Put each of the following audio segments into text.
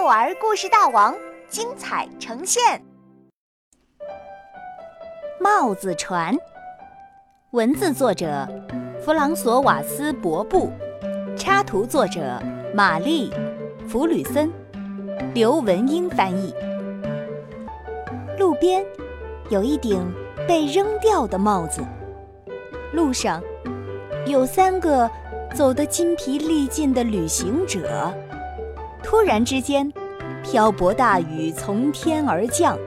幼儿故事大王精彩呈现。帽子船，文字作者弗朗索瓦斯·伯布，插图作者玛丽·弗吕森，刘文英翻译。路边有一顶被扔掉的帽子，路上有三个走得筋疲力尽的旅行者。突然之间，瓢泼大雨从天而降。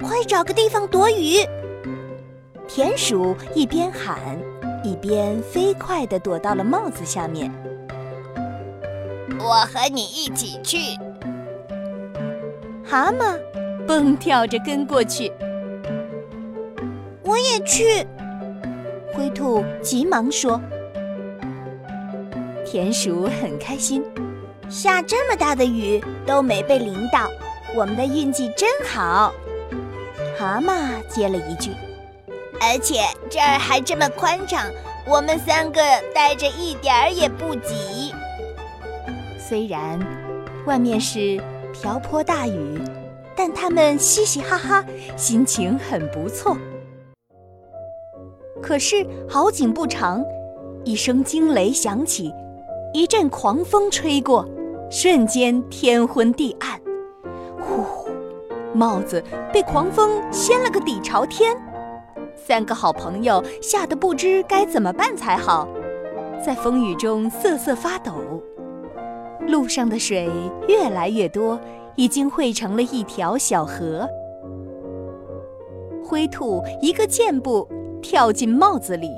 快找个地方躲雨！田鼠一边喊，一边飞快地躲到了帽子下面。我和你一起去。蛤蟆蹦跳着跟过去。我也去。灰兔急忙说。田鼠很开心，下这么大的雨都没被淋到，我们的运气真好。蛤蟆接了一句：“而且这儿还这么宽敞，我们三个待着一点儿也不挤。”虽然外面是瓢泼大雨，但他们嘻嘻哈哈，心情很不错。可是好景不长，一声惊雷响起。一阵狂风吹过，瞬间天昏地暗。呼，帽子被狂风掀了个底朝天。三个好朋友吓得不知该怎么办才好，在风雨中瑟瑟发抖。路上的水越来越多，已经汇成了一条小河。灰兔一个箭步跳进帽子里。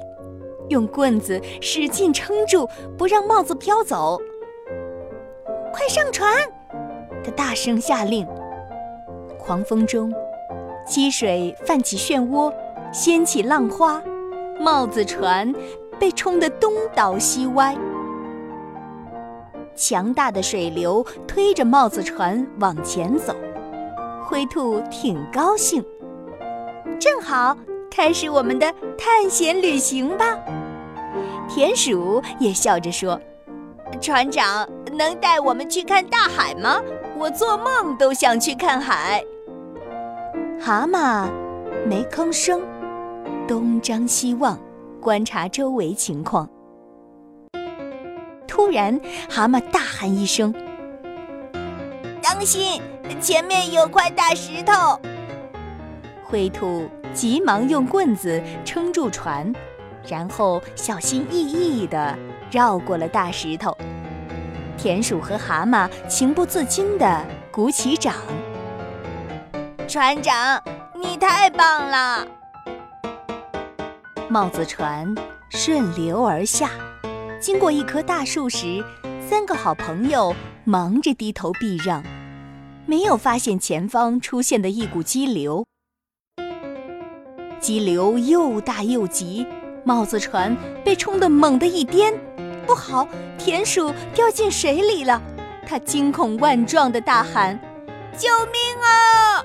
用棍子使劲撑住，不让帽子飘走。快上船！他大声下令。狂风中，积水泛起漩涡，掀起浪花，帽子船被冲得东倒西歪。强大的水流推着帽子船往前走，灰兔挺高兴。正好开始我们的探险旅行吧。田鼠也笑着说：“船长能带我们去看大海吗？我做梦都想去看海。”蛤蟆没吭声，东张西望，观察周围情况。突然，蛤蟆大喊一声：“当心，前面有块大石头！”灰兔急忙用棍子撑住船。然后小心翼翼地绕过了大石头，田鼠和蛤蟆情不自禁地鼓起掌。船长，你太棒了！帽子船顺流而下，经过一棵大树时，三个好朋友忙着低头避让，没有发现前方出现的一股激流。激流又大又急。帽子船被冲得猛地一颠，不好！田鼠掉进水里了。它惊恐万状地大喊：“救命啊！”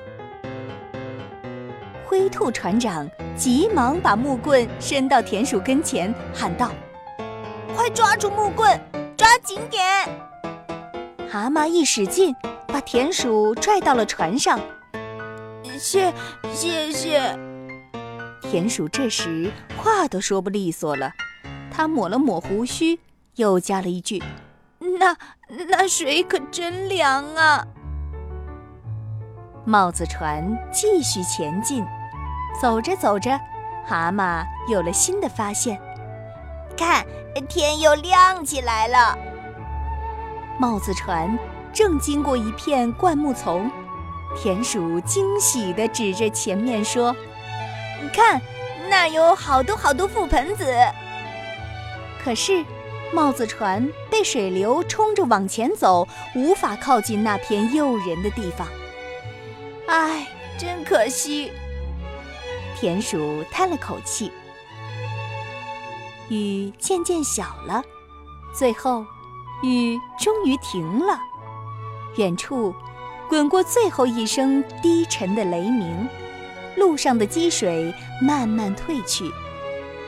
灰兔船长急忙把木棍伸到田鼠跟前，喊道：“快抓住木棍，抓紧点！”蛤蟆一使劲，把田鼠拽到了船上。谢，谢谢。田鼠这时话都说不利索了，他抹了抹胡须，又加了一句：“那那水可真凉啊！”帽子船继续前进，走着走着，蛤蟆有了新的发现，看天又亮起来了。帽子船正经过一片灌木丛，田鼠惊喜地指着前面说。你看，那有好多好多覆盆子。可是，帽子船被水流冲着往前走，无法靠近那片诱人的地方。唉，真可惜。田鼠叹了口气。雨渐渐小了，最后，雨终于停了。远处，滚过最后一声低沉的雷鸣。路上的积水慢慢退去，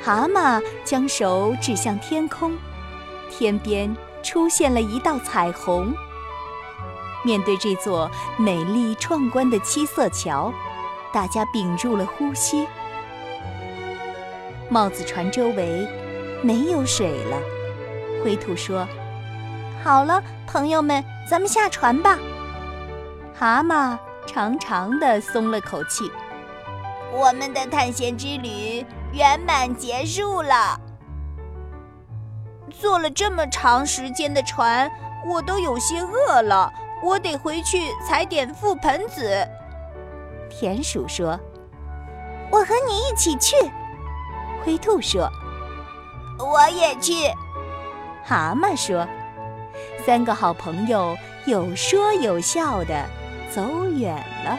蛤蟆将手指向天空，天边出现了一道彩虹，面对这座美丽壮观的七色桥，大家屏住了呼吸。帽子船周围没有水了，灰兔说：“好了，朋友们，咱们下船吧。”蛤蟆长长的松了口气。我们的探险之旅圆满结束了。坐了这么长时间的船，我都有些饿了，我得回去采点覆盆子。田鼠说：“我和你一起去。”灰兔说：“我也去。”蛤蟆说：“三个好朋友有说有笑的走远了。”